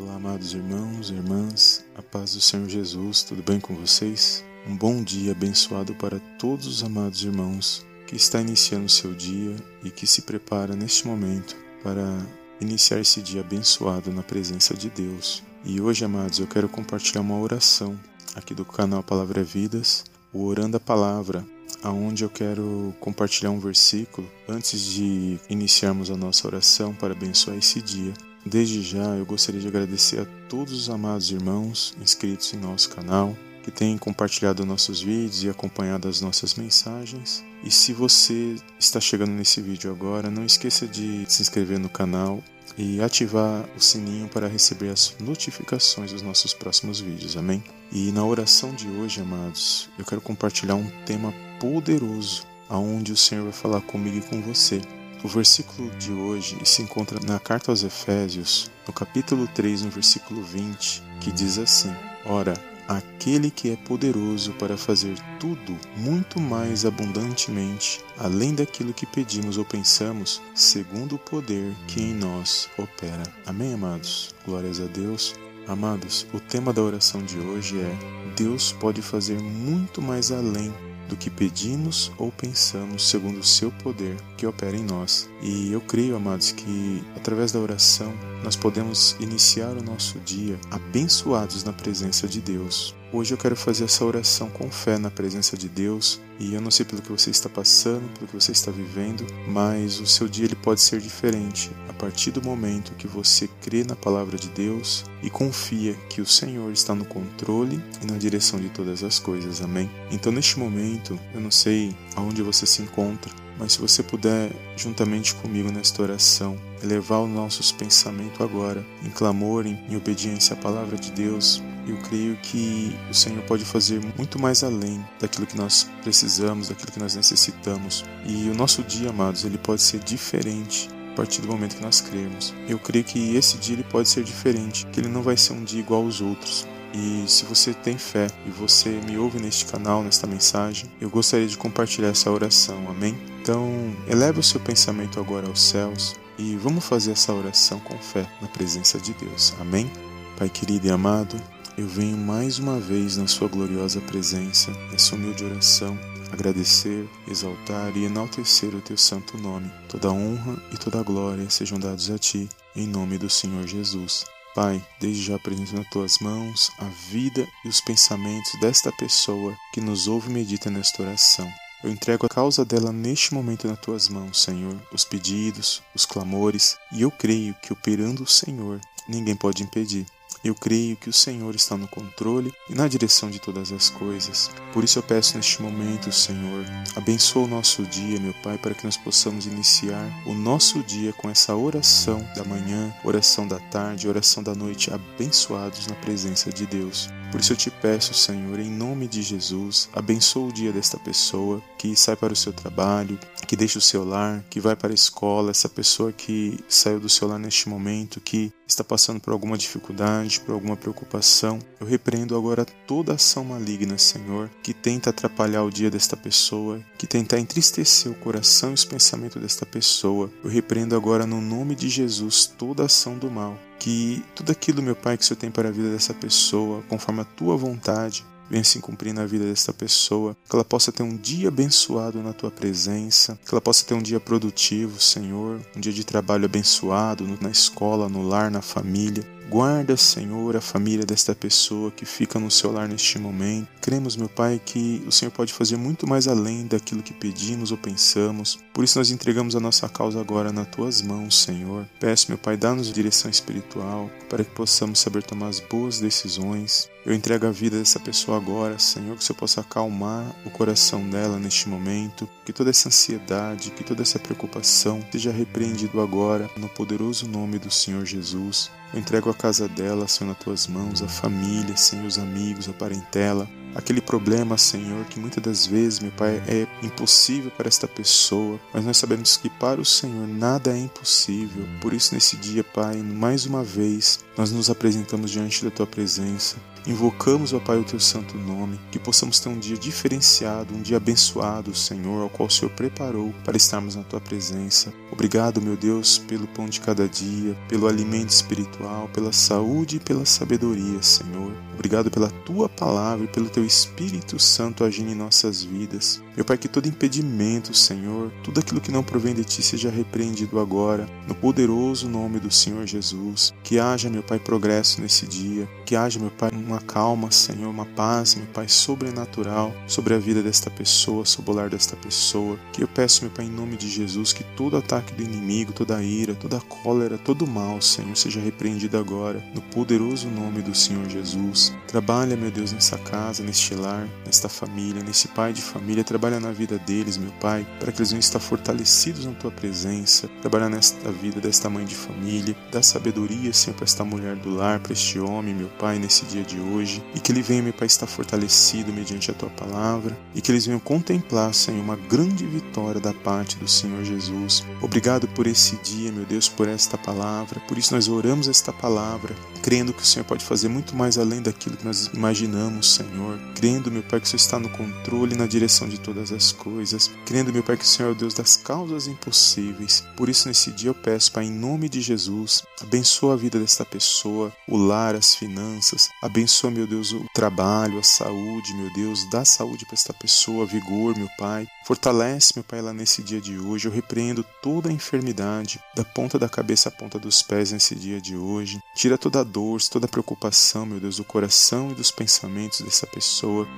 Olá, amados irmãos e irmãs, a paz do Senhor Jesus, tudo bem com vocês? Um bom dia abençoado para todos os amados irmãos que está iniciando seu dia e que se prepara neste momento para iniciar esse dia abençoado na presença de Deus. E hoje, amados, eu quero compartilhar uma oração aqui do canal Palavra Vidas, o Orando a Palavra, aonde eu quero compartilhar um versículo antes de iniciarmos a nossa oração para abençoar esse dia. Desde já eu gostaria de agradecer a todos os amados irmãos inscritos em nosso canal, que têm compartilhado nossos vídeos e acompanhado as nossas mensagens. E se você está chegando nesse vídeo agora, não esqueça de se inscrever no canal e ativar o sininho para receber as notificações dos nossos próximos vídeos, amém? E na oração de hoje, amados, eu quero compartilhar um tema poderoso, aonde o Senhor vai falar comigo e com você. O versículo de hoje se encontra na carta aos Efésios, no capítulo 3, no versículo 20, que diz assim: Ora, aquele que é poderoso para fazer tudo muito mais abundantemente, além daquilo que pedimos ou pensamos, segundo o poder que em nós opera. Amém, amados? Glórias a Deus. Amados, o tema da oração de hoje é: Deus pode fazer muito mais além do que pedimos ou pensamos, segundo o seu poder que opera em nós. E eu creio, amados, que através da oração nós podemos iniciar o nosso dia abençoados na presença de Deus. Hoje eu quero fazer essa oração com fé na presença de Deus e eu não sei pelo que você está passando, pelo que você está vivendo, mas o seu dia ele pode ser diferente a partir do momento que você crê na palavra de Deus e confia que o Senhor está no controle e na direção de todas as coisas. Amém. Então neste momento, eu não sei aonde você se encontra, mas se você puder, juntamente comigo nesta oração, elevar os nossos pensamentos agora em clamor, em, em obediência à palavra de Deus, eu creio que o Senhor pode fazer muito mais além daquilo que nós precisamos, daquilo que nós necessitamos. E o nosso dia, amados, ele pode ser diferente a partir do momento que nós cremos. Eu creio que esse dia ele pode ser diferente, que ele não vai ser um dia igual aos outros. E se você tem fé e você me ouve neste canal, nesta mensagem, eu gostaria de compartilhar essa oração, amém? Então, eleve o seu pensamento agora aos céus e vamos fazer essa oração com fé na presença de Deus, amém? Pai querido e amado, eu venho mais uma vez na Sua gloriosa presença, nessa humilde oração, agradecer, exaltar e enaltecer o Teu santo nome. Toda honra e toda glória sejam dados a Ti, em nome do Senhor Jesus. Pai, desde já apresento nas tuas mãos a vida e os pensamentos desta pessoa que nos ouve e medita nesta oração. Eu entrego a causa dela neste momento nas tuas mãos, Senhor, os pedidos, os clamores, e eu creio que operando o Senhor, ninguém pode impedir. Eu creio que o Senhor está no controle e na direção de todas as coisas. Por isso eu peço neste momento, Senhor, abençoa o nosso dia, meu Pai, para que nós possamos iniciar o nosso dia com essa oração da manhã, oração da tarde, oração da noite, abençoados na presença de Deus. Por isso eu te peço, Senhor, em nome de Jesus, abençoa o dia desta pessoa que sai para o seu trabalho, que deixa o seu lar, que vai para a escola, essa pessoa que saiu do seu lar neste momento, que está passando por alguma dificuldade, por alguma preocupação. Eu repreendo agora toda ação maligna, Senhor, que tenta atrapalhar o dia desta pessoa, que tenta entristecer o coração e os pensamentos desta pessoa. Eu repreendo agora no nome de Jesus toda ação do mal que tudo aquilo, meu Pai, que o Senhor tem para a vida dessa pessoa, conforme a tua vontade, venha se cumprir na vida desta pessoa, que ela possa ter um dia abençoado na tua presença, que ela possa ter um dia produtivo, Senhor, um dia de trabalho abençoado na escola, no lar, na família. Guarda, Senhor, a família desta pessoa que fica no seu lar neste momento. Cremos, meu Pai, que o Senhor pode fazer muito mais além daquilo que pedimos ou pensamos. Por isso nós entregamos a nossa causa agora nas tuas mãos, Senhor. Peço, meu Pai, dá-nos direção espiritual para que possamos saber tomar as boas decisões. Eu entrego a vida dessa pessoa agora, Senhor, que o Senhor possa acalmar o coração dela neste momento, que toda essa ansiedade, que toda essa preocupação seja repreendido agora no poderoso nome do Senhor Jesus. Eu entrego a casa dela, Senhor, nas tuas mãos, a família, Senhor, os amigos, a parentela. Aquele problema, Senhor, que muitas das vezes, meu Pai, é impossível para esta pessoa, mas nós sabemos que para o Senhor nada é impossível. Por isso, nesse dia, Pai, mais uma vez, nós nos apresentamos diante da Tua presença. Invocamos, ó Pai, o Teu santo nome, que possamos ter um dia diferenciado, um dia abençoado, Senhor, ao qual o Senhor preparou para estarmos na Tua presença. Obrigado, meu Deus, pelo pão de cada dia, pelo alimento espiritual, pela saúde e pela sabedoria, Senhor. Obrigado pela tua palavra e pelo teu Espírito Santo agindo em nossas vidas. Meu Pai, que todo impedimento, Senhor, tudo aquilo que não provém de ti seja repreendido agora, no poderoso nome do Senhor Jesus. Que haja, meu Pai, progresso nesse dia. Que haja, meu Pai, uma calma, Senhor, uma paz, meu Pai, sobrenatural sobre a vida desta pessoa, sobre o lar desta pessoa. Que eu peço, meu Pai, em nome de Jesus, que todo ataque do inimigo, toda ira, toda cólera, todo mal, Senhor, seja repreendido agora, no poderoso nome do Senhor Jesus. Trabalha, meu Deus, nessa casa, neste lar, nesta família, nesse pai de família. Trabalha na vida deles, meu Pai, para que eles venham estar fortalecidos na tua presença. Trabalha nesta vida desta mãe de família. Dá sabedoria, Senhor, para esta mulher do lar, para este homem, meu Pai, nesse dia de hoje. E que ele venha, meu Pai, estar fortalecido mediante a tua palavra. E que eles venham contemplar, Senhor, uma grande vitória da parte do Senhor Jesus. Obrigado por esse dia, meu Deus, por esta palavra. Por isso nós oramos esta palavra, crendo que o Senhor pode fazer muito mais além daquilo aquilo que nós imaginamos, Senhor. Crendo, meu Pai, que o Senhor está no controle e na direção de todas as coisas. Crendo, meu Pai, que o Senhor é o Deus das causas impossíveis. Por isso, nesse dia eu peço, Pai, em nome de Jesus, abençoa a vida desta pessoa, o lar, as finanças. Abençoa, meu Deus, o trabalho, a saúde, meu Deus. Dá saúde para esta pessoa, vigor, meu Pai. Fortalece, meu Pai, lá nesse dia de hoje. Eu repreendo toda a enfermidade, da ponta da cabeça à ponta dos pés nesse dia de hoje. Tira toda a dor, toda a preocupação, meu Deus, do coração e dos pensamentos dessa pessoa,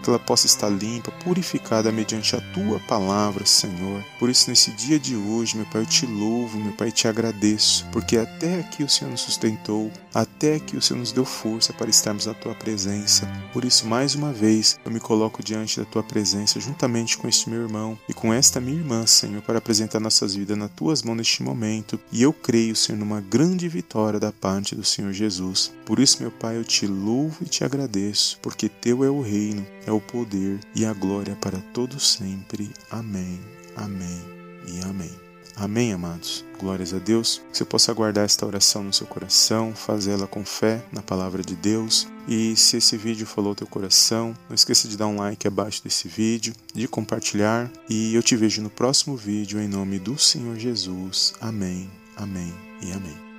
que ela possa estar limpa, purificada mediante a tua palavra, Senhor. Por isso, nesse dia de hoje, meu Pai, eu te louvo, meu Pai, te agradeço, porque até aqui o Senhor nos sustentou, até aqui o Senhor nos deu força para estarmos na tua presença. Por isso, mais uma vez, eu me coloco diante da tua presença, juntamente com este meu irmão e com esta minha irmã, Senhor, para apresentar nossas vidas nas tuas mãos neste momento. E eu creio, Senhor, numa grande vitória da parte do Senhor Jesus. Por isso, meu Pai, eu te louvo e te agradeço, porque teu é o reino, é o poder e a glória para todos sempre. Amém, amém e amém. Amém, amados. Glórias a Deus. Que você possa guardar esta oração no seu coração, fazê-la com fé na palavra de Deus. E se esse vídeo falou teu coração, não esqueça de dar um like abaixo desse vídeo, de compartilhar. E eu te vejo no próximo vídeo em nome do Senhor Jesus. Amém, amém e amém.